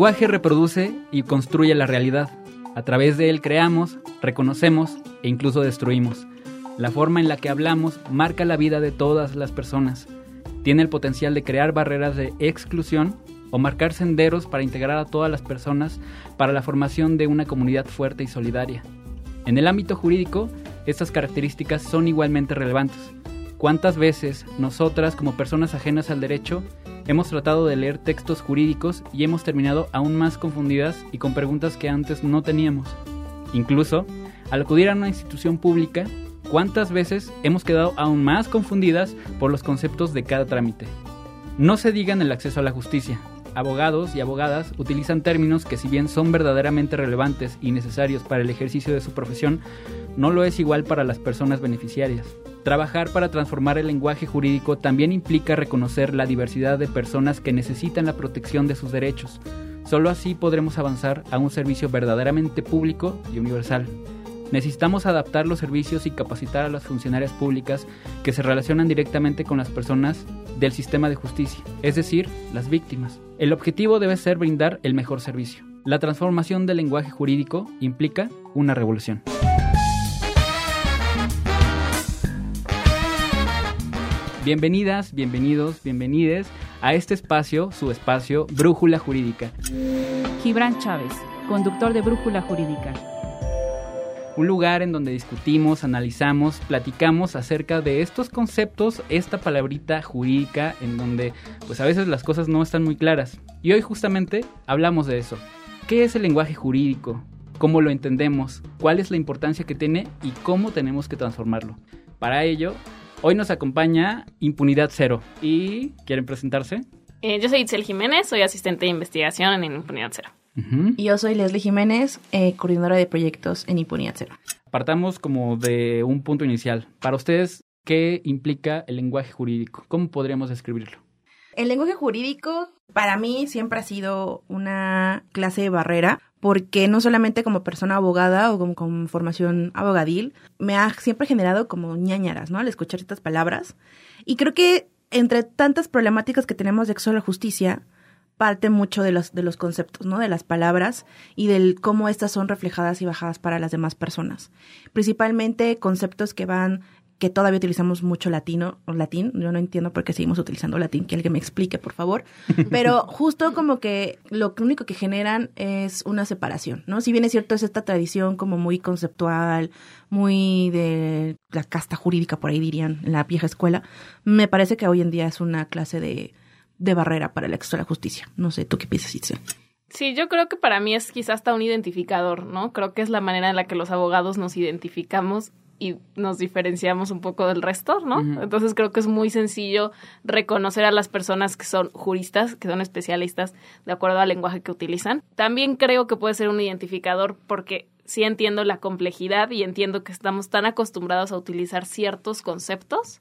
lenguaje reproduce y construye la realidad. A través de él creamos, reconocemos e incluso destruimos. La forma en la que hablamos marca la vida de todas las personas. Tiene el potencial de crear barreras de exclusión o marcar senderos para integrar a todas las personas para la formación de una comunidad fuerte y solidaria. En el ámbito jurídico, estas características son igualmente relevantes. ¿Cuántas veces nosotras, como personas ajenas al derecho, hemos tratado de leer textos jurídicos y hemos terminado aún más confundidas y con preguntas que antes no teníamos? Incluso, al acudir a una institución pública, ¿cuántas veces hemos quedado aún más confundidas por los conceptos de cada trámite? No se diga en el acceso a la justicia. Abogados y abogadas utilizan términos que si bien son verdaderamente relevantes y necesarios para el ejercicio de su profesión, no lo es igual para las personas beneficiarias. Trabajar para transformar el lenguaje jurídico también implica reconocer la diversidad de personas que necesitan la protección de sus derechos. Solo así podremos avanzar a un servicio verdaderamente público y universal. Necesitamos adaptar los servicios y capacitar a las funcionarias públicas que se relacionan directamente con las personas del sistema de justicia, es decir, las víctimas. El objetivo debe ser brindar el mejor servicio. La transformación del lenguaje jurídico implica una revolución. Bienvenidas, bienvenidos, bienvenides a este espacio, su espacio, Brújula Jurídica. Gibran Chávez, conductor de Brújula Jurídica. Un lugar en donde discutimos, analizamos, platicamos acerca de estos conceptos, esta palabrita jurídica, en donde pues a veces las cosas no están muy claras. Y hoy justamente hablamos de eso. ¿Qué es el lenguaje jurídico? ¿Cómo lo entendemos? ¿Cuál es la importancia que tiene y cómo tenemos que transformarlo? Para ello, Hoy nos acompaña Impunidad Cero. ¿Y quieren presentarse? Eh, yo soy Itzel Jiménez, soy asistente de investigación en Impunidad Cero. Y yo soy Leslie Jiménez, eh, coordinadora de proyectos en Impunidad Cero. Partamos como de un punto inicial. Para ustedes, ¿qué implica el lenguaje jurídico? ¿Cómo podríamos describirlo? El lenguaje jurídico para mí siempre ha sido una clase de barrera porque no solamente como persona abogada o como con formación abogadil, me ha siempre generado como ñañaras, ¿no? Al escuchar estas palabras. Y creo que entre tantas problemáticas que tenemos de acceso a la justicia, parte mucho de los, de los conceptos, ¿no? De las palabras y del cómo estas son reflejadas y bajadas para las demás personas. Principalmente conceptos que van que todavía utilizamos mucho latino o latín. Yo no entiendo por qué seguimos utilizando latín, que alguien me explique, por favor. Pero justo como que lo único que generan es una separación, ¿no? Si bien es cierto, es esta tradición como muy conceptual, muy de la casta jurídica, por ahí dirían, en la vieja escuela, me parece que hoy en día es una clase de, de barrera para el acceso a la justicia. No sé, ¿tú qué piensas, Itzel? Sí, yo creo que para mí es quizás hasta un identificador, ¿no? Creo que es la manera en la que los abogados nos identificamos y nos diferenciamos un poco del resto, ¿no? Entonces creo que es muy sencillo reconocer a las personas que son juristas, que son especialistas de acuerdo al lenguaje que utilizan. También creo que puede ser un identificador porque sí entiendo la complejidad y entiendo que estamos tan acostumbrados a utilizar ciertos conceptos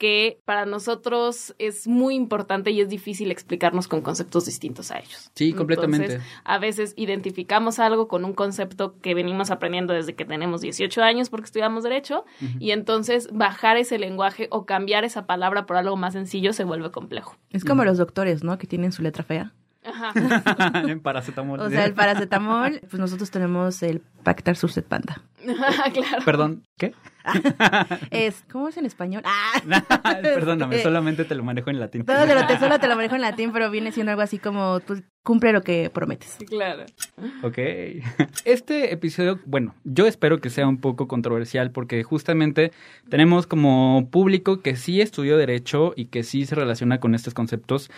que para nosotros es muy importante y es difícil explicarnos con conceptos distintos a ellos. Sí, completamente. a veces identificamos algo con un concepto que venimos aprendiendo desde que tenemos 18 años porque estudiamos derecho y entonces bajar ese lenguaje o cambiar esa palabra por algo más sencillo se vuelve complejo. Es como los doctores, ¿no? Que tienen su letra fea. Ajá. en paracetamol. O sea, el paracetamol, pues nosotros tenemos el Pactar Surset Panda. claro. Perdón, ¿qué? es, ¿cómo es en español? Ah. Perdóname, solamente te lo manejo en latín. Todo te lo, te, solo te lo manejo en latín, pero viene siendo algo así como, tú cumple lo que prometes. Claro. Ok. Este episodio, bueno, yo espero que sea un poco controversial porque justamente tenemos como público que sí estudió derecho y que sí se relaciona con estos conceptos,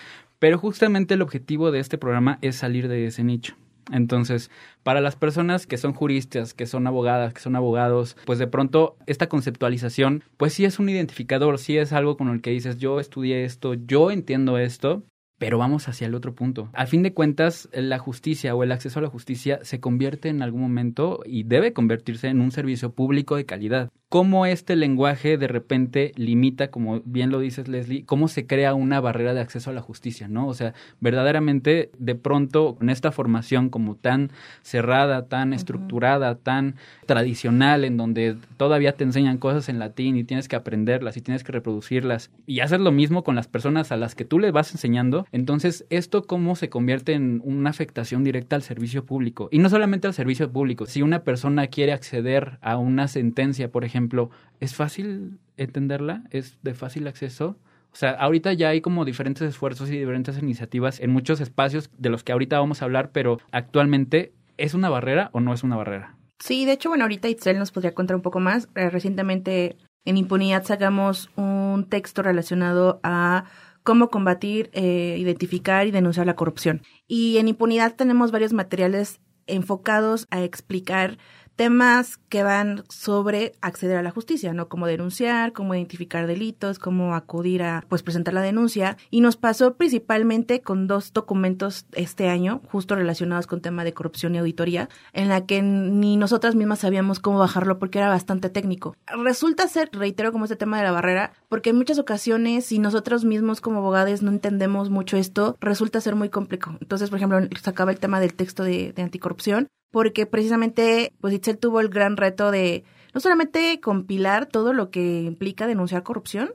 pero justamente el objetivo de este programa es salir de ese nicho. Entonces, para las personas que son juristas, que son abogadas, que son abogados, pues de pronto esta conceptualización, pues sí es un identificador, sí es algo con el que dices, yo estudié esto, yo entiendo esto, pero vamos hacia el otro punto. Al fin de cuentas, la justicia o el acceso a la justicia se convierte en algún momento y debe convertirse en un servicio público de calidad. cómo este lenguaje de repente limita, como bien lo dices Leslie, cómo se crea una barrera de acceso a la justicia, ¿no? O sea, verdaderamente de pronto con esta formación como tan cerrada, tan estructurada, tan tradicional, en donde todavía te enseñan cosas en latín y tienes que aprenderlas y tienes que reproducirlas y haces lo mismo con las personas a las que tú le vas enseñando, entonces esto cómo se convierte en una afectación directa al servicio público y no solamente al servicio público, si una persona quiere acceder a una sentencia, por ejemplo, ¿es fácil entenderla? ¿Es de fácil acceso? O sea, ahorita ya hay como diferentes esfuerzos y diferentes iniciativas en muchos espacios de los que ahorita vamos a hablar, pero actualmente, ¿es una barrera o no es una barrera? Sí, de hecho, bueno, ahorita Itzel nos podría contar un poco más. Eh, recientemente en Impunidad sacamos un texto relacionado a cómo combatir, eh, identificar y denunciar la corrupción. Y en Impunidad tenemos varios materiales enfocados a explicar temas que van sobre acceder a la justicia, ¿no? Cómo denunciar, cómo identificar delitos, cómo acudir a, pues, presentar la denuncia. Y nos pasó principalmente con dos documentos este año, justo relacionados con tema de corrupción y auditoría, en la que ni nosotras mismas sabíamos cómo bajarlo porque era bastante técnico. Resulta ser, reitero, como este tema de la barrera, porque en muchas ocasiones, si nosotros mismos como abogados no entendemos mucho esto, resulta ser muy complejo. Entonces, por ejemplo, sacaba el tema del texto de, de anticorrupción, porque precisamente pues Itzel tuvo el gran reto de no solamente compilar todo lo que implica denunciar corrupción,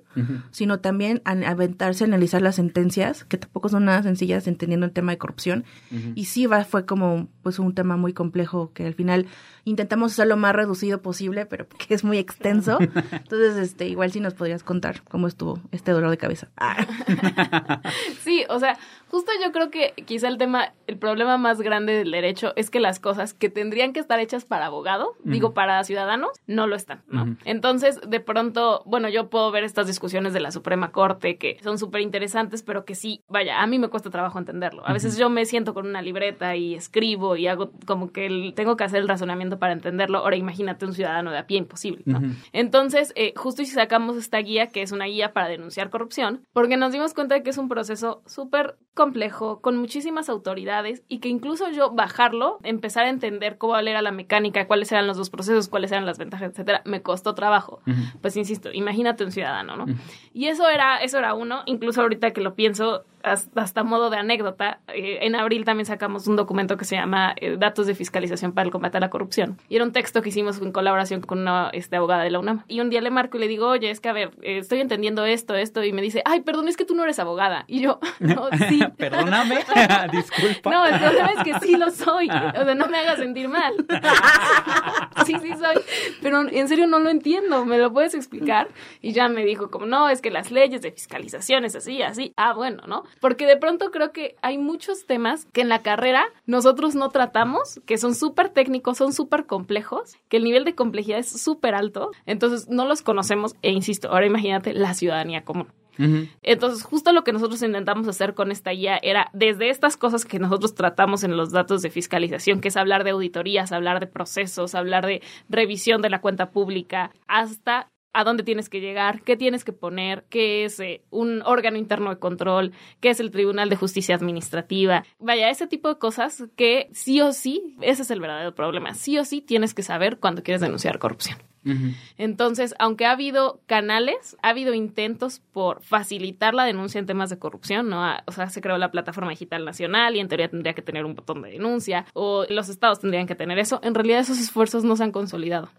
sino también aventarse a analizar las sentencias, que tampoco son nada sencillas entendiendo el tema de corrupción. Y sí va, fue como pues un tema muy complejo que al final intentamos hacerlo lo más reducido posible, pero que es muy extenso. Entonces, este, igual sí nos podrías contar cómo estuvo este dolor de cabeza. sí, o sea, justo yo creo que quizá el tema, el problema más grande del derecho es que las cosas que tendrían que estar hechas para abogado, digo para ciudadanos, no lo están, ¿no? Entonces, de pronto, bueno, yo puedo ver estas discusiones de la Suprema Corte que son súper interesantes, pero que sí, vaya, a mí me cuesta trabajo entenderlo. A veces yo me siento con una libreta y escribo y hago como que tengo que hacer el razonamiento para entenderlo. Ahora imagínate un ciudadano de a pie, imposible, ¿no? Entonces, eh, justo si sacamos esta guía, que es una guía para denunciar corrupción, porque nos dimos cuenta de que es un proceso súper complejo, con muchísimas autoridades y que incluso yo bajarlo, empezar a entender cómo era la mecánica, cuáles eran los dos procesos, cuáles eran las ventajas, etcétera, me costó trabajo. Pues insisto, imagínate un ciudadano, ¿no? Y eso era, eso era uno, incluso ahorita que lo pienso, hasta, modo de anécdota, eh, en abril también sacamos un documento que se llama eh, Datos de Fiscalización para el Combate a la Corrupción. Y era un texto que hicimos en colaboración con una este, abogada de la UNAM. Y un día le marco y le digo, oye, es que a ver, eh, estoy entendiendo esto, esto. Y me dice, ay, perdón, es que tú no eres abogada. Y yo, no, sí. Perdóname, disculpa. No, el problema es que sí lo soy. O sea, no me hagas sentir mal. sí, sí soy. Pero en serio no lo entiendo. ¿Me lo puedes explicar? Y ya me dijo, como, no, es que las leyes de fiscalización es así, así. Ah, bueno, ¿no? Porque de pronto creo que hay muchos temas que en la carrera nosotros no tratamos, que son súper técnicos, son súper complejos, que el nivel de complejidad es súper alto, entonces no los conocemos e insisto, ahora imagínate la ciudadanía común. Entonces, justo lo que nosotros intentamos hacer con esta guía era desde estas cosas que nosotros tratamos en los datos de fiscalización, que es hablar de auditorías, hablar de procesos, hablar de revisión de la cuenta pública, hasta a dónde tienes que llegar, qué tienes que poner, qué es eh, un órgano interno de control, qué es el Tribunal de Justicia Administrativa. Vaya, ese tipo de cosas que sí o sí, ese es el verdadero problema, sí o sí tienes que saber cuando quieres denunciar corrupción. Entonces, aunque ha habido canales, ha habido intentos por facilitar la denuncia en temas de corrupción, ¿no? O sea, se creó la plataforma digital nacional y en teoría tendría que tener un botón de denuncia o los estados tendrían que tener eso. En realidad esos esfuerzos no se han consolidado.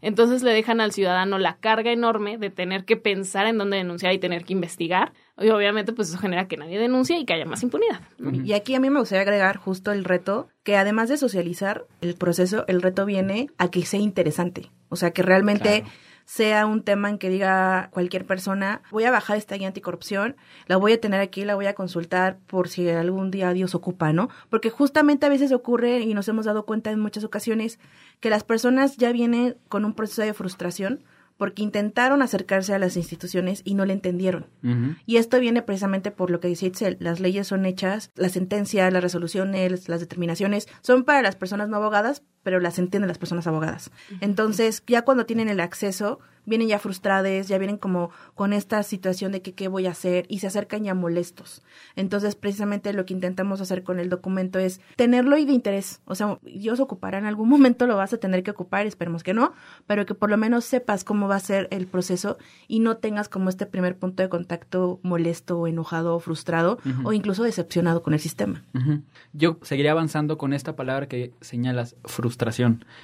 Entonces le dejan al ciudadano la carga enorme de tener que pensar en dónde denunciar y tener que investigar. Y obviamente pues eso genera que nadie denuncie y que haya más impunidad. Y aquí a mí me gustaría agregar justo el reto que además de socializar el proceso, el reto viene a que sea interesante. O sea, que realmente sea un tema en que diga cualquier persona, voy a bajar esta guía anticorrupción, la voy a tener aquí, la voy a consultar por si algún día Dios ocupa, ¿no? Porque justamente a veces ocurre y nos hemos dado cuenta en muchas ocasiones que las personas ya vienen con un proceso de frustración porque intentaron acercarse a las instituciones y no le entendieron. Y esto viene precisamente por lo que dice Itzel, las leyes son hechas, las sentencias, las resoluciones, las determinaciones son para las personas no abogadas, pero las entienden las personas abogadas. Entonces, ya cuando tienen el acceso, vienen ya frustradas, ya vienen como con esta situación de que qué voy a hacer y se acercan ya molestos. Entonces, precisamente lo que intentamos hacer con el documento es tenerlo y de interés. O sea, Dios ocupará en algún momento, lo vas a tener que ocupar, esperemos que no, pero que por lo menos sepas cómo va a ser el proceso y no tengas como este primer punto de contacto molesto, enojado, frustrado o incluso decepcionado con el sistema. Yo seguiría avanzando con esta palabra que señalas, frustración,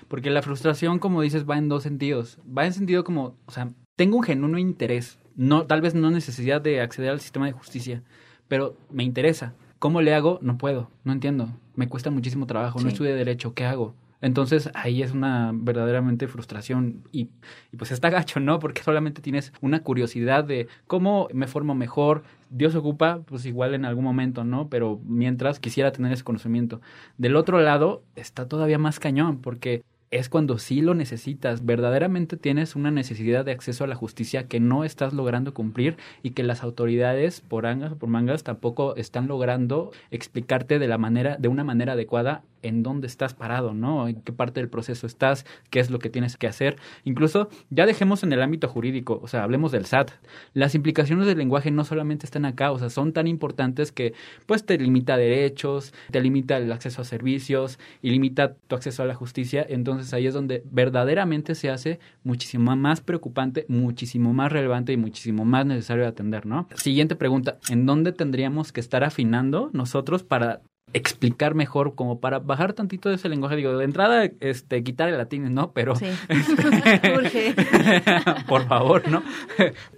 porque la frustración, como dices, va en dos sentidos. Va en sentido como, o sea, tengo un genuino interés, no, tal vez no necesidad de acceder al sistema de justicia, pero me interesa. ¿Cómo le hago? No puedo, no entiendo. Me cuesta muchísimo trabajo, no estudié derecho, ¿qué hago? Entonces ahí es una verdaderamente frustración y, pues está gacho, ¿no? Porque solamente tienes una curiosidad de cómo me formo mejor. Dios ocupa, pues igual en algún momento, ¿no? Pero mientras quisiera tener ese conocimiento. Del otro lado está todavía más cañón porque es cuando sí lo necesitas, verdaderamente tienes una necesidad de acceso a la justicia que no estás logrando cumplir y que las autoridades por angas o por mangas tampoco están logrando explicarte de la manera de una manera adecuada en dónde estás parado, ¿no? En qué parte del proceso estás, qué es lo que tienes que hacer. Incluso ya dejemos en el ámbito jurídico, o sea, hablemos del SAT. Las implicaciones del lenguaje no solamente están acá, o sea, son tan importantes que pues te limita derechos, te limita el acceso a servicios y limita tu acceso a la justicia. Entonces ahí es donde verdaderamente se hace muchísimo más preocupante, muchísimo más relevante y muchísimo más necesario de atender, ¿no? Siguiente pregunta, ¿en dónde tendríamos que estar afinando nosotros para explicar mejor, como para bajar tantito de ese lenguaje. Digo, de entrada, este, quitar el latín, ¿no? Pero. Sí. Este, por favor, ¿no?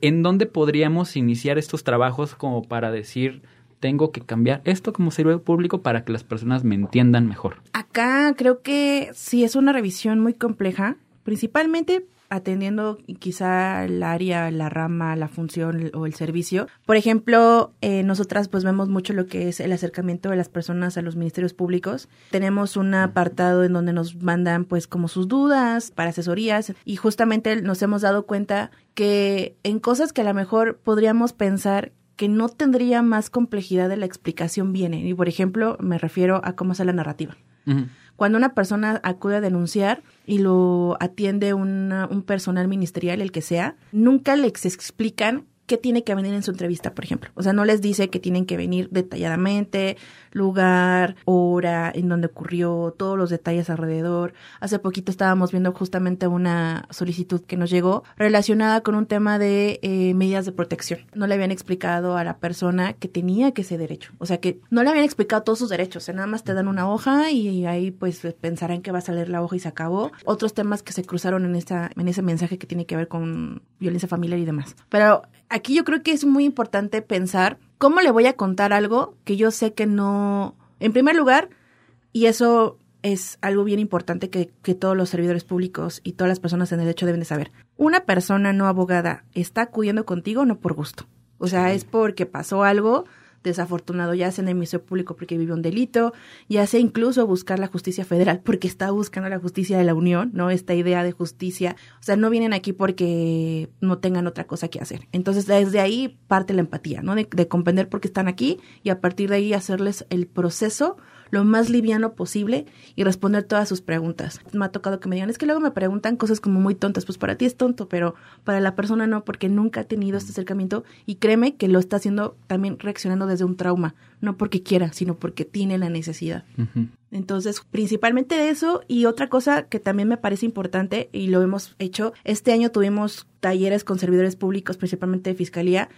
¿En dónde podríamos iniciar estos trabajos como para decir. Tengo que cambiar esto como servidor público para que las personas me entiendan mejor. Acá creo que sí es una revisión muy compleja, principalmente atendiendo quizá el área, la rama, la función o el servicio. Por ejemplo, eh, nosotras pues vemos mucho lo que es el acercamiento de las personas a los ministerios públicos. Tenemos un apartado en donde nos mandan pues como sus dudas para asesorías y justamente nos hemos dado cuenta que en cosas que a lo mejor podríamos pensar que no tendría más complejidad de la explicación viene. Y por ejemplo, me refiero a cómo hacer la narrativa. Cuando una persona acude a denunciar y lo atiende un personal ministerial, el que sea, nunca les explican qué tiene que venir en su entrevista, por ejemplo. O sea, no les dice que tienen que venir detalladamente, lugar, hora, en donde ocurrió, todos los detalles alrededor. Hace poquito estábamos viendo justamente una solicitud que nos llegó relacionada con un tema de eh, medidas de protección. No le habían explicado a la persona que tenía que ese derecho. O sea, que no le habían explicado todos sus derechos. O nada más te dan una hoja y ahí pues pensarán que vas a leer la hoja y se acabó. Otros temas que se cruzaron en, esta, en ese mensaje que tiene que ver con violencia familiar y demás. Pero aquí yo creo que es muy importante pensar ¿cómo le voy a contar algo que yo sé que no... En primer lugar, y eso es algo bien importante que, que, todos los servidores públicos y todas las personas en el derecho deben de saber. Una persona no abogada está acudiendo contigo no por gusto. O sea, es porque pasó algo desafortunado, ya sea en el Ministerio Público porque vive un delito, ya sea incluso buscar la justicia federal porque está buscando la justicia de la Unión, ¿no? Esta idea de justicia, o sea, no vienen aquí porque no tengan otra cosa que hacer. Entonces, desde ahí parte la empatía, ¿no? De, de comprender por qué están aquí y a partir de ahí hacerles el proceso lo más liviano posible y responder todas sus preguntas. Me ha tocado que me digan, es que luego me preguntan cosas como muy tontas, pues para ti es tonto, pero para la persona no, porque nunca ha tenido este acercamiento y créeme que lo está haciendo también reaccionando desde un trauma, no porque quiera, sino porque tiene la necesidad. Entonces, principalmente eso y otra cosa que también me parece importante y lo hemos hecho, este año tuvimos talleres con servidores públicos, principalmente de fiscalía,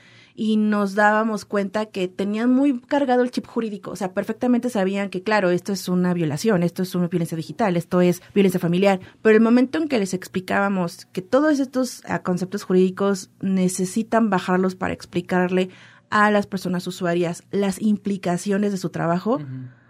y nos dábamos cuenta que tenían muy cargado el chip jurídico, o sea, perfectamente sabían que, claro, esto es una violación, esto es una violencia digital, esto es violencia familiar, pero el momento en que les explicábamos que todos estos ah, conceptos jurídicos necesitan bajarlos para explicarle a las personas usuarias las implicaciones de su trabajo,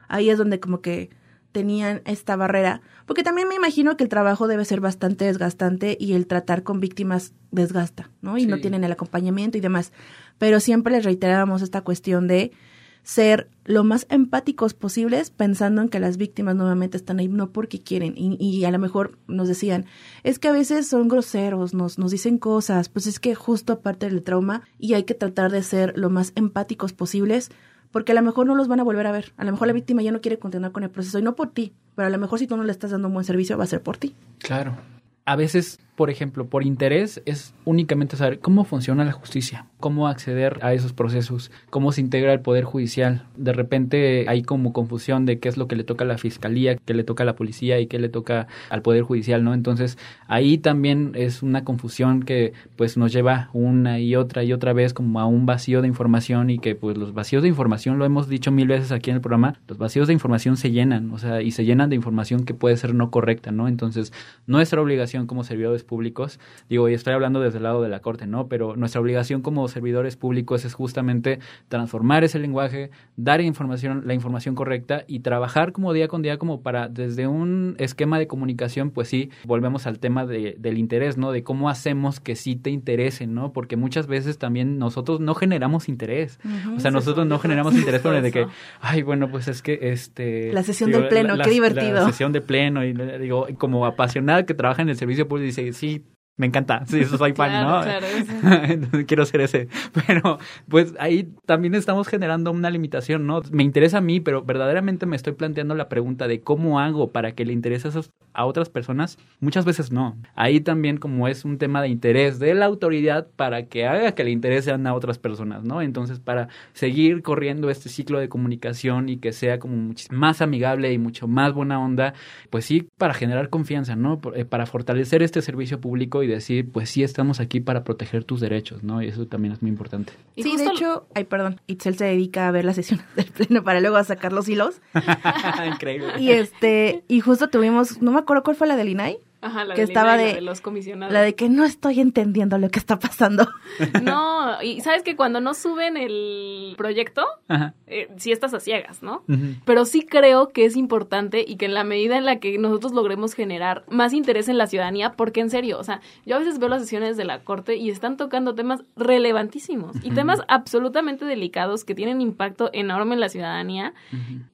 ahí es donde como que tenían esta barrera, porque también me imagino que el trabajo debe ser bastante desgastante y el tratar con víctimas desgasta, ¿no? Y no tienen el acompañamiento y demás. Pero siempre les reiterábamos esta cuestión de ser lo más empáticos posibles, pensando en que las víctimas nuevamente están ahí no porque quieren. Y, y, a lo mejor nos decían, es que a veces son groseros, nos, nos dicen cosas, pues es que justo aparte del trauma, y hay que tratar de ser lo más empáticos posibles porque a lo mejor no los van a volver a ver. A lo mejor la víctima ya no quiere continuar con el proceso y no por ti, pero a lo mejor si tú no le estás dando un buen servicio va a ser por ti. Claro. A veces por ejemplo, por interés, es únicamente saber cómo funciona la justicia, cómo acceder a esos procesos, cómo se integra el Poder Judicial. De repente hay como confusión de qué es lo que le toca a la Fiscalía, qué le toca a la Policía y qué le toca al Poder Judicial, ¿no? Entonces, ahí también es una confusión que pues nos lleva una y otra y otra vez como a un vacío de información y que pues los vacíos de información, lo hemos dicho mil veces aquí en el programa, los vacíos de información se llenan, o sea, y se llenan de información que puede ser no correcta, ¿no? Entonces, nuestra obligación como servidores públicos, digo, y estoy hablando desde el lado de la Corte, ¿no? Pero nuestra obligación como servidores públicos es justamente transformar ese lenguaje, dar información, la información correcta y trabajar como día con día como para desde un esquema de comunicación, pues sí, volvemos al tema de, del interés, ¿no? De cómo hacemos que sí te interese, ¿no? Porque muchas veces también nosotros no generamos interés. o sea, nosotros no generamos interés por el de que, ay, bueno, pues es que este... La sesión del pleno, qué divertido. La sesión de pleno y digo, como apasionada que trabaja en el servicio público, dice, sí, me encanta, sí, eso soy fan, ¿no? Claro, Quiero ser ese. Pero, pues ahí también estamos generando una limitación, ¿no? Me interesa a mí, pero verdaderamente me estoy planteando la pregunta de cómo hago para que le interese a, otras personas. Muchas veces no. Ahí también como es un tema de interés de la autoridad para que haga que le interesen a otras personas, ¿no? Entonces, para seguir corriendo este ciclo de comunicación y que sea como más amigable y mucho más buena onda, pues sí, para generar confianza, ¿no? Eh, para fortalecer este servicio público y decir, pues sí, estamos aquí para proteger tus derechos, ¿no? Y eso también es muy importante. Sí, de hecho, ay, perdón, Itzel se dedica a ver las sesiones del pleno para luego a sacar los hilos. Increíble. Y este, y justo tuvimos, no me acuerdo cuál fue la del INAI, Ajá, la que de estaba de, la de los comisionados. La de que no estoy entendiendo lo que está pasando. No, y sabes que cuando no suben el proyecto, eh, sí estás a ciegas, ¿no? Pero sí creo que es importante y que en la medida en la que nosotros logremos generar más interés en la ciudadanía, porque en serio, o sea, yo a veces veo las sesiones de la corte y están tocando temas relevantísimos y temas absolutamente delicados que tienen impacto enorme en la ciudadanía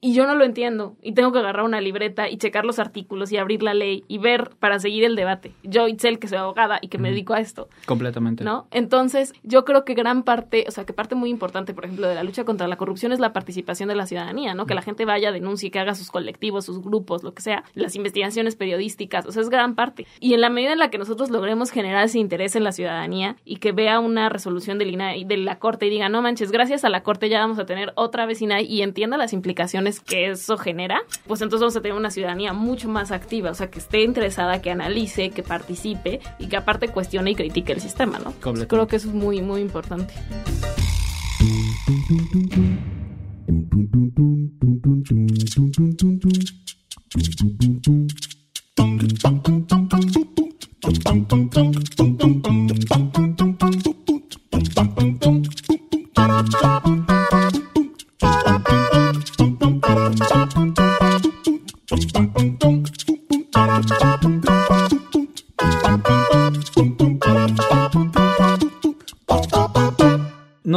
y yo no lo entiendo y tengo que agarrar una libreta y checar los artículos y abrir la ley y ver para seguir el debate. Yo, Itzel, que soy abogada y que me dedico a esto. Completamente. ¿No? Entonces, yo creo que gran parte, o sea, que parte muy importante, por ejemplo, de la lucha contra la corrupción es la participación de la ciudadanía, ¿no? Que la gente vaya, denuncie, que haga sus colectivos, sus grupos, lo que sea, las investigaciones periodísticas, o sea, es gran parte. Y en la medida en la que nosotros logremos generar ese interés en la ciudadanía y que vea una resolución de, de la Corte y diga, no manches, gracias a la Corte ya vamos a tener otra vecina y entienda las implicaciones que eso genera, pues entonces vamos a tener una ciudadanía mucho más activa, o sea, que esté interesada, que analice, que participe y que aparte cuestione y critique el sistema, ¿no? Creo que eso es muy, muy importante.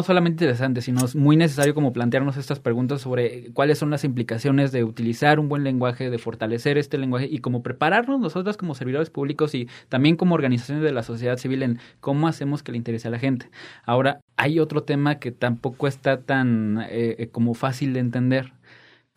Solamente interesante, sino es muy necesario como plantearnos estas preguntas sobre cuáles son las implicaciones de utilizar un buen lenguaje, de fortalecer este lenguaje y como prepararnos nosotros como servidores públicos y también como organizaciones de la sociedad civil en cómo hacemos que le interese a la gente. Ahora, hay otro tema que tampoco está tan eh, eh, como fácil de entender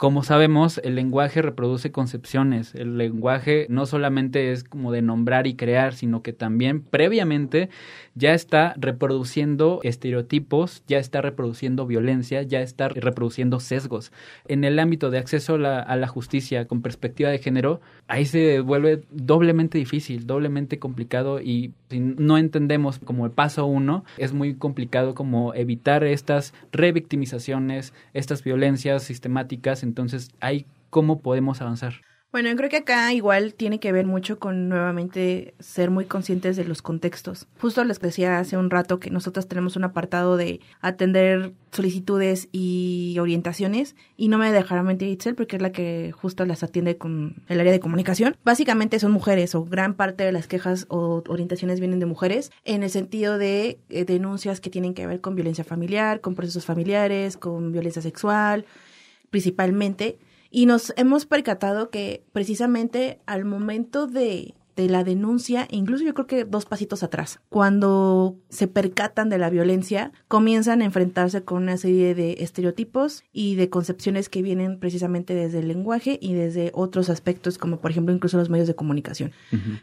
como sabemos, el lenguaje reproduce concepciones. El lenguaje no solamente es como de nombrar y crear, sino que también previamente ya está reproduciendo estereotipos, ya está reproduciendo violencia, ya está reproduciendo sesgos. En el ámbito de acceso a la, justicia con perspectiva de género, ahí se vuelve doblemente difícil, doblemente complicado y si no entendemos como el paso uno, es muy complicado como evitar estas revictimizaciones, estas violencias sistemáticas entonces, ¿ahí cómo podemos avanzar? Bueno, yo creo que acá igual tiene que ver mucho con nuevamente ser muy conscientes de los contextos. Justo les decía hace un rato que nosotros tenemos un apartado de atender solicitudes y orientaciones y no me dejará mentir Itzel porque es la que justo las atiende con el área de comunicación. Básicamente son mujeres o gran parte de las quejas o orientaciones vienen de mujeres en el sentido de eh, denuncias que tienen que ver con violencia familiar, con procesos familiares, con violencia sexual principalmente, y nos hemos percatado que precisamente al momento de de la denuncia, incluso yo creo que dos pasitos atrás. Cuando se percatan de la violencia, comienzan a enfrentarse con una serie de estereotipos y de concepciones que vienen precisamente desde el lenguaje y desde otros aspectos, como por ejemplo incluso los medios de comunicación.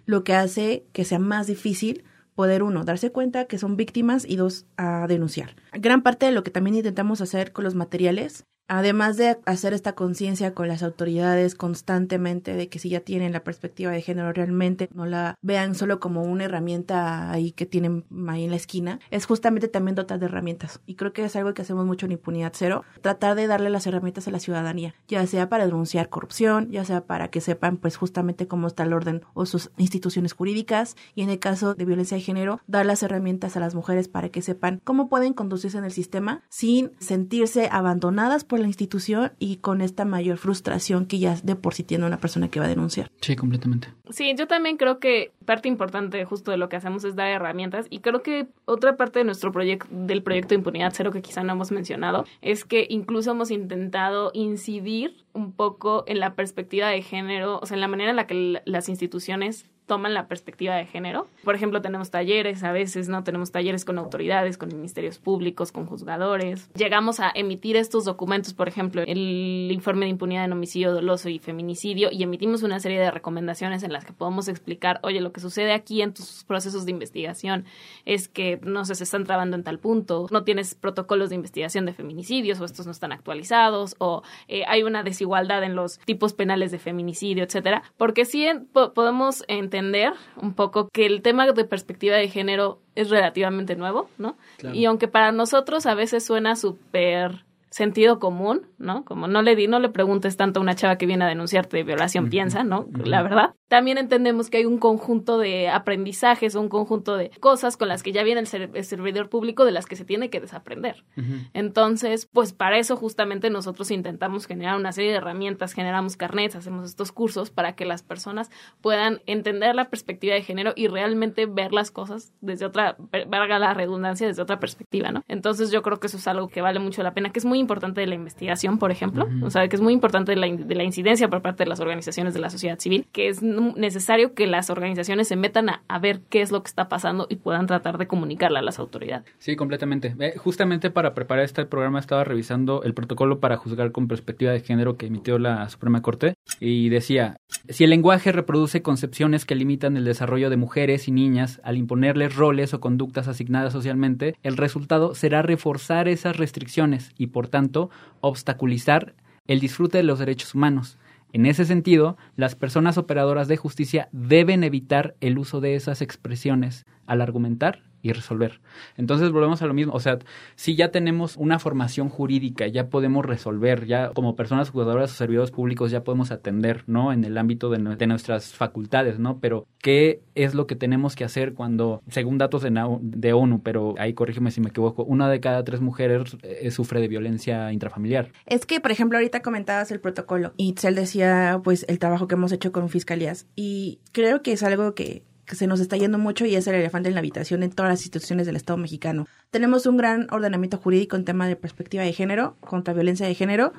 Lo que hace que sea más difícil poder uno, darse cuenta que son víctimas y dos, a denunciar. Gran parte de lo que también intentamos hacer con los materiales además de hacer esta conciencia con las autoridades constantemente de que si ya tienen la perspectiva de género realmente no la vean solo como una herramienta ahí que tienen ahí en la esquina, es justamente también dotar de herramientas. Y creo que es algo que hacemos mucho en Impunidad Cero, tratar de darle las herramientas a la ciudadanía, ya sea para denunciar corrupción, ya sea para que sepan pues justamente cómo está el orden o sus instituciones jurídicas y en el caso de violencia de género, dar las herramientas a las mujeres para que sepan cómo pueden conducirse en el sistema sin sentirse abandonadas por la institución y con esta mayor frustración que ya de por sí tiene una persona que va a denunciar. Sí, completamente. Sí, yo también creo que parte importante justo de lo que hacemos es dar herramientas y creo que otra parte de nuestro proyecto, del proyecto de Impunidad Cero que quizá no hemos mencionado, es que incluso hemos intentado incidir un poco en la perspectiva de género, o sea, en la manera en la que las instituciones toman la perspectiva de género. Por ejemplo, tenemos talleres a veces, ¿no? Tenemos talleres con autoridades, con ministerios públicos, con juzgadores. Llegamos a emitir estos documentos, por ejemplo, el informe de impunidad en homicidio doloso y feminicidio, y emitimos una serie de recomendaciones en las que podemos explicar, oye, lo que sucede aquí en tus procesos de investigación es que, no sé, se están trabando en tal punto, no tienes protocolos de investigación de feminicidios o estos no están actualizados, o eh, hay una desigualdad en los tipos penales de feminicidio, etcétera, porque sí podemos entender entender un poco que el tema de perspectiva de género es relativamente nuevo, ¿no? Y aunque para nosotros a veces suena súper sentido común, ¿no? Como no le di, no le preguntes tanto a una chava que viene a denunciarte de violación, piensa, ¿no? La verdad. También entendemos que hay un conjunto de aprendizajes, un conjunto de cosas con las que ya viene el, servidor público de las que se tiene que desaprender. Entonces, pues para eso justamente nosotros intentamos generar una serie de herramientas, generamos carnets, hacemos estos cursos para que las personas puedan entender la perspectiva de género y realmente ver las cosas desde otra, valga la redundancia, desde otra perspectiva, ¿no? Entonces yo creo que eso es algo que vale mucho la pena, que es muy importante de la investigación, por ejemplo, o sea, que es muy importante de la, de la, incidencia por parte de las organizaciones de la sociedad civil, que es necesario que las organizaciones se metan a, ver qué es lo que está pasando y puedan tratar de comunicarla a las autoridades. Sí, completamente. Eh, justamente para preparar este programa estaba revisando el protocolo para juzgar con perspectiva de género que emitió la Suprema Corte y decía, si el lenguaje reproduce concepciones que limitan el desarrollo de mujeres y niñas al imponerles roles o conductas asignadas socialmente, el resultado será reforzar esas restricciones y por tanto, obstaculizar el disfrute de los derechos humanos. En ese sentido, las personas operadoras de justicia deben evitar el uso de esas expresiones al argumentar y resolver. Entonces volvemos a lo mismo, o sea, si ya tenemos una formación jurídica, ya podemos resolver, ya como personas jugadoras o servidores públicos ya podemos atender, ¿no? En el ámbito de, nuestras facultades, ¿no? Pero, ¿qué es lo que tenemos que hacer cuando, según datos de, de ONU, pero ahí corrígeme si me equivoco, una de cada tres mujeres eh, sufre de violencia intrafamiliar? Es que, por ejemplo, ahorita comentabas el protocolo y Itzel decía, pues, el trabajo que hemos hecho con fiscalías y creo que es algo que que se nos está yendo mucho y es el elefante en la habitación en todas las instituciones del Estado mexicano. Tenemos un gran ordenamiento jurídico en tema de perspectiva de género, contra violencia de género,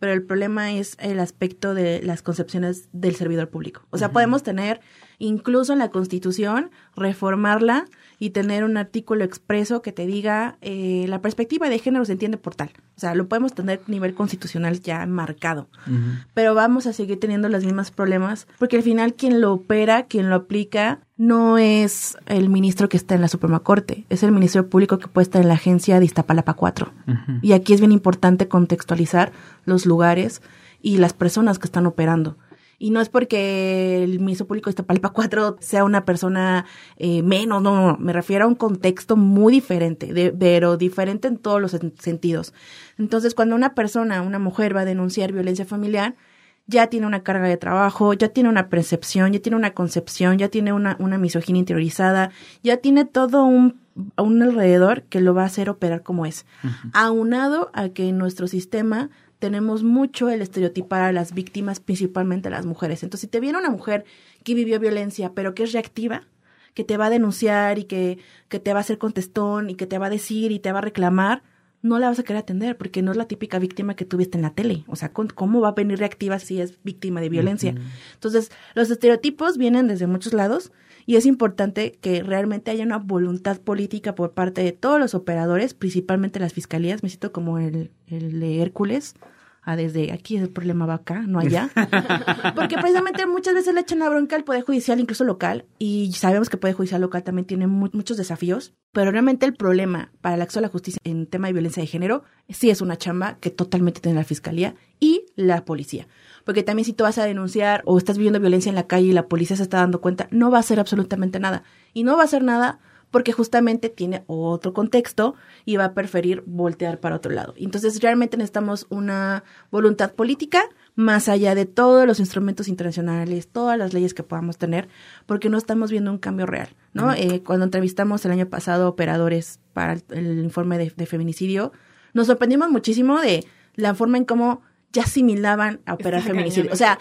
pero el problema es el aspecto de las concepciones del servidor público. O sea, podemos tener incluso en la Constitución, reformarla y tener un artículo expreso que te diga eh, la perspectiva de género se entiende por tal. O sea, lo podemos tener a nivel constitucional ya marcado. Pero vamos a seguir teniendo los mismos problemas porque al final quien lo opera, quien lo aplica, no es el ministro que está en la Suprema Corte, es el Ministerio Público que puede estar en la agencia de Iztapalapa 4. Y aquí es bien importante contextualizar los lugares y las personas que están operando. Y no es porque el Ministerio Público de Iztapalapa 4 sea una persona eh, menos, no, no, me refiero a un contexto muy diferente, de, pero diferente en todos los sentidos. Entonces, cuando una persona, una mujer va a denunciar violencia familiar, ya tiene una carga de trabajo, ya tiene una percepción, ya tiene una concepción, ya tiene una, una misoginia interiorizada, ya tiene todo un, un alrededor que lo va a hacer operar como es. Aunado a que nuestro sistema tenemos mucho el estereotipar a las víctimas, principalmente a las mujeres. Entonces, si te viene una mujer que vivió violencia, pero que es reactiva, que te va a denunciar y que, que te va a hacer contestón y que te va a decir y te va a reclamar, no la vas a querer atender porque no es la típica víctima que tuviste en la tele. O sea, ¿cómo va a venir reactiva si es víctima de violencia? Entonces, los estereotipos vienen desde muchos lados y es importante que realmente haya una voluntad política por parte de todos los operadores, principalmente las fiscalías. Me siento como el, el de Hércules, a desde aquí el problema va acá, no allá. Porque precisamente muchas veces le echan la bronca al Poder Judicial, incluso local, y sabemos que el Poder Judicial local también tiene muchos desafíos, pero realmente el problema para el acceso a la justicia en tema de violencia de género sí es una chamba que totalmente tiene la Fiscalía y la policía. Porque también si tú vas a denunciar o estás viviendo violencia en la calle y la policía se está dando cuenta, no va a hacer absolutamente nada. Y no va a hacer nada porque justamente tiene otro contexto y va a preferir voltear para otro lado. Entonces realmente necesitamos una voluntad política más allá de todos los instrumentos internacionales, todas las leyes que podamos tener, porque no estamos viendo un cambio real, ¿no? Eh, cuando entrevistamos el año pasado operadores para el, informe de, de feminicidio, nos sorprendimos muchísimo de la forma en cómo ya asimilaban a operar feminicidio. o sea,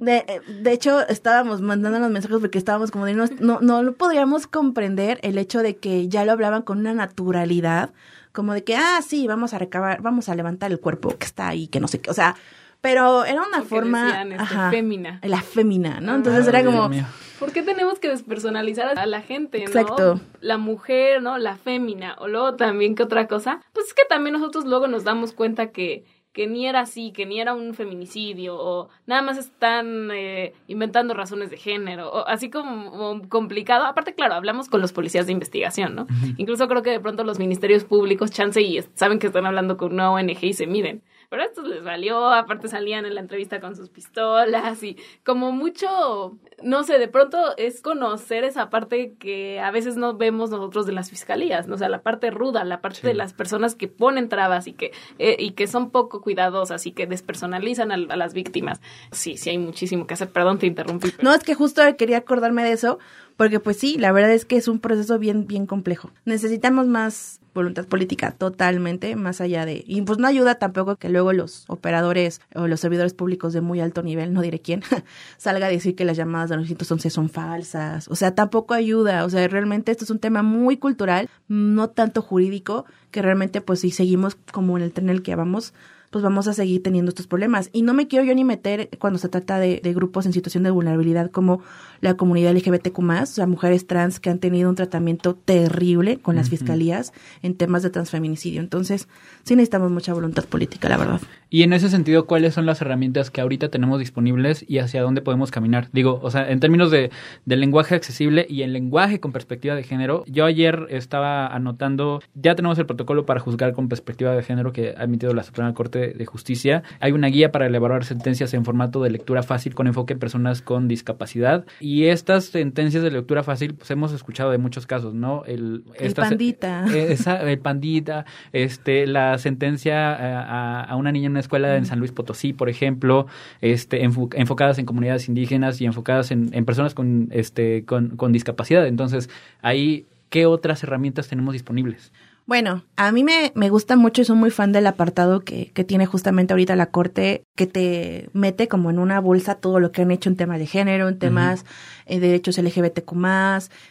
de, de, hecho, estábamos mandando los mensajes porque estábamos como de no, no, no podríamos comprender el hecho de que ya lo hablaban con una naturalidad, como de que, ah, sí, vamos a recabar, vamos a levantar el cuerpo que está ahí, que no sé qué, o sea, pero era una forma este, ajá, fémina. La fémina, ¿no? Entonces era como ¿Por qué tenemos que despersonalizar a la gente, ¿no? Exacto. La mujer, ¿no? La fémina. O luego también, ¿qué otra cosa? Pues es que también nosotros luego nos damos cuenta que que ni era así, que ni era un feminicidio, o nada más están eh, inventando razones de género, o así como, complicado. Aparte, claro, hablamos con los policías de investigación, ¿no? Incluso creo que de pronto los ministerios públicos, chance y saben que están hablando con una ONG y se miden. Pero esto les valió, aparte salían en la entrevista con sus pistolas y como mucho, no sé, de pronto es conocer esa parte que a veces no vemos nosotros de las fiscalías, ¿no? o sea, la parte ruda, la parte de las personas que ponen trabas y que, eh, y que son poco cuidadosas y que despersonalizan a, a, las víctimas. Sí, sí hay muchísimo que hacer. Perdón, te interrumpí. No, es que justo quería acordarme de eso, porque pues sí, la verdad es que es un proceso bien, bien complejo. Necesitamos más voluntad política totalmente, más allá de... Y pues no ayuda tampoco que luego los operadores o los servidores públicos de muy alto nivel, no diré quién, salga a decir que las llamadas de los 911 son falsas. O sea, tampoco ayuda. O sea, realmente esto es un tema muy cultural, no tanto jurídico, que realmente pues si seguimos como en el tren en el que vamos, pues vamos a seguir teniendo estos problemas. Y no me quiero yo ni meter cuando se trata de, grupos en situación de vulnerabilidad como la comunidad LGBTQ+, o sea, mujeres trans que han tenido un tratamiento terrible con las fiscalías en temas de transfeminicidio. Entonces, sí necesitamos mucha voluntad política, la verdad. Y en ese sentido, ¿cuáles son las herramientas que ahorita tenemos disponibles y hacia dónde podemos caminar? Digo, o sea, en términos de, lenguaje accesible y el lenguaje con perspectiva de género, yo ayer estaba anotando, ya tenemos el protocolo para juzgar con perspectiva de género que ha emitido la Suprema Corte de, Justicia. Hay una guía para elaborar sentencias en formato de lectura fácil con enfoque en personas con discapacidad. Y estas sentencias de lectura fácil, pues hemos escuchado de muchos casos, ¿no? El, pandita. Eh, el pandita, este, la sentencia a, a, una niña en una escuela en San Luis Potosí, por ejemplo, este, enfocadas en comunidades indígenas y enfocadas en, en personas con, este, con, con discapacidad. Entonces, ahí, ¿qué otras herramientas tenemos disponibles? Bueno, a mí me, me gusta mucho y soy muy fan del apartado que, que tiene justamente ahorita la Corte, que te mete como en una bolsa todo lo que han hecho en temas de género, en temas de derechos LGBTQ+,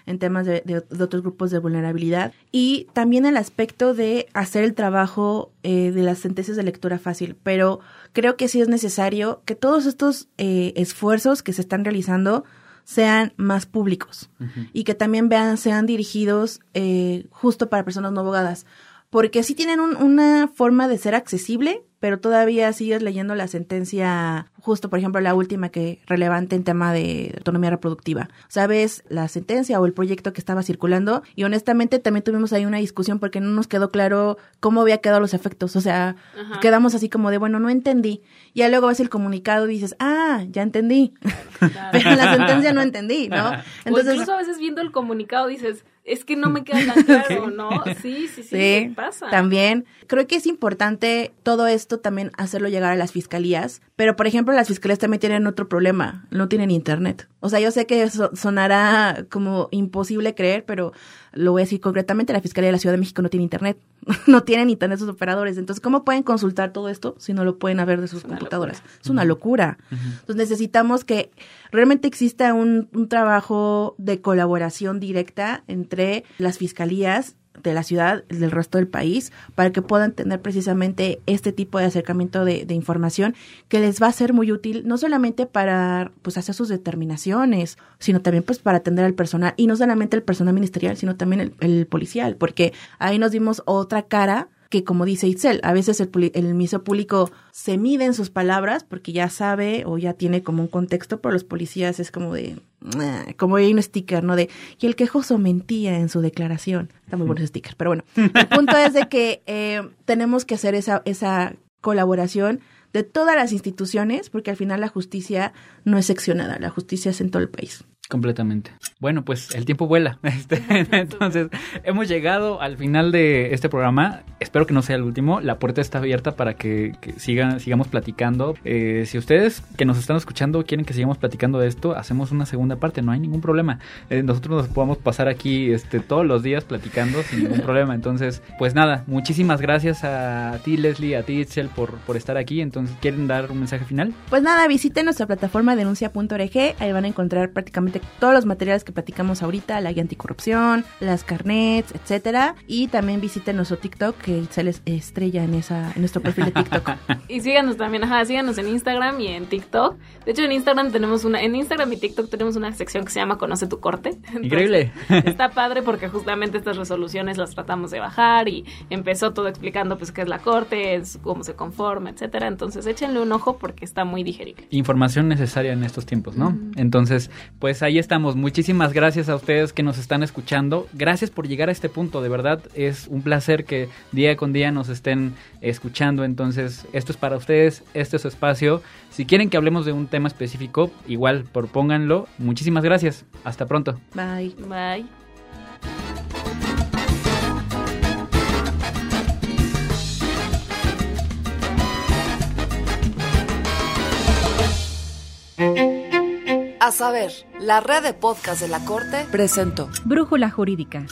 en temas de, de, otros grupos de vulnerabilidad, y también el aspecto de hacer el trabajo eh, de las sentencias de lectura fácil. Pero creo que sí es necesario que todos estos eh, esfuerzos que se están realizando sean más públicos y que también vean, sean dirigidos eh, justo para personas no abogadas. Porque sí tienen una forma de ser accesible, pero todavía sigues leyendo la sentencia, justo por ejemplo la última que relevante en tema de autonomía reproductiva. Sabes la sentencia o el proyecto que estaba circulando y honestamente también tuvimos ahí una discusión porque no nos quedó claro cómo había quedado los efectos. O sea, quedamos así como de, bueno, no entendí. Y ya luego ves el comunicado y dices, ah, ya entendí. pero en la sentencia no entendí, ¿no? Entonces, o incluso a veces viendo el comunicado dices, es que no me queda tan claro, ¿no? Sí, sí, sí, sí, pasa. También creo que es importante todo esto también hacerlo llegar a las fiscalías, pero por ejemplo las fiscalías también tienen otro problema, no tienen internet. O sea, yo sé que eso sonará como imposible creer, pero lo voy a decir concretamente, la Fiscalía de la Ciudad de México no tiene internet, no tienen internet sus operadores. Entonces, ¿cómo pueden consultar todo esto si no lo pueden ver de sus computadoras? Es una locura. Entonces, necesitamos que realmente exista un, un trabajo de colaboración directa entre las fiscalías de la ciudad, del resto del país, para que puedan tener precisamente este tipo de acercamiento de, información que les va a ser muy útil, no solamente para pues hacer sus determinaciones, sino también pues para atender al personal, y no solamente el personal ministerial, sino también el, policial, porque ahí nos dimos otra cara que como dice Itzel, a veces el, el miso público se mide en sus palabras porque ya sabe o ya tiene como un contexto, pero los policías es como de, como hay un sticker, ¿no? De, y el quejoso mentía en su declaración. Está muy bueno ese sticker, pero bueno, el punto es de que eh, tenemos que hacer esa, esa colaboración de todas las instituciones, porque al final la justicia no es seccionada, la justicia es en todo el país. Completamente. Bueno, pues el tiempo vuela. Este, entonces, hemos llegado al final de este programa. Espero que no sea el último. La puerta está abierta para que, sigan, sigamos platicando. Eh, si ustedes que nos están escuchando quieren que sigamos platicando de esto, hacemos una segunda parte. No hay ningún problema. Eh, nosotros nos podemos pasar aquí este, todos los días platicando sin ningún problema. Entonces, pues nada, muchísimas gracias a ti, Leslie, a ti, Itzel, por, por estar aquí. Entonces, ¿quieren dar un mensaje final? Pues nada, visiten nuestra plataforma denuncia.org. Ahí van a encontrar prácticamente todos los materiales que platicamos ahorita, la guía anticorrupción, las carnets, etcétera. Y también visiten nuestro TikTok, que se les estrella en esa, en nuestro perfil de TikTok. y síganos también, ajá, síganos en Instagram y en TikTok. De hecho, en Instagram tenemos una, en Instagram y TikTok tenemos una sección que se llama Conoce tu corte. Increíble. está padre porque justamente estas resoluciones las tratamos de bajar y empezó todo explicando pues qué es la corte, es cómo se conforma, etcétera. Entonces échenle un ojo porque está muy digerible. Información necesaria en estos tiempos, ¿no? Entonces, pues ahí estamos. Muchísimas gracias a ustedes que nos están escuchando. Gracias por llegar a este punto. De verdad es un placer que día con día nos estén escuchando. Entonces, esto es para ustedes. Este es su espacio. Si quieren que hablemos de un tema específico, igual propónganlo. Muchísimas gracias. Hasta pronto. Bye. Bye. A saber, la red de podcast de la Corte presentó Brújula Jurídica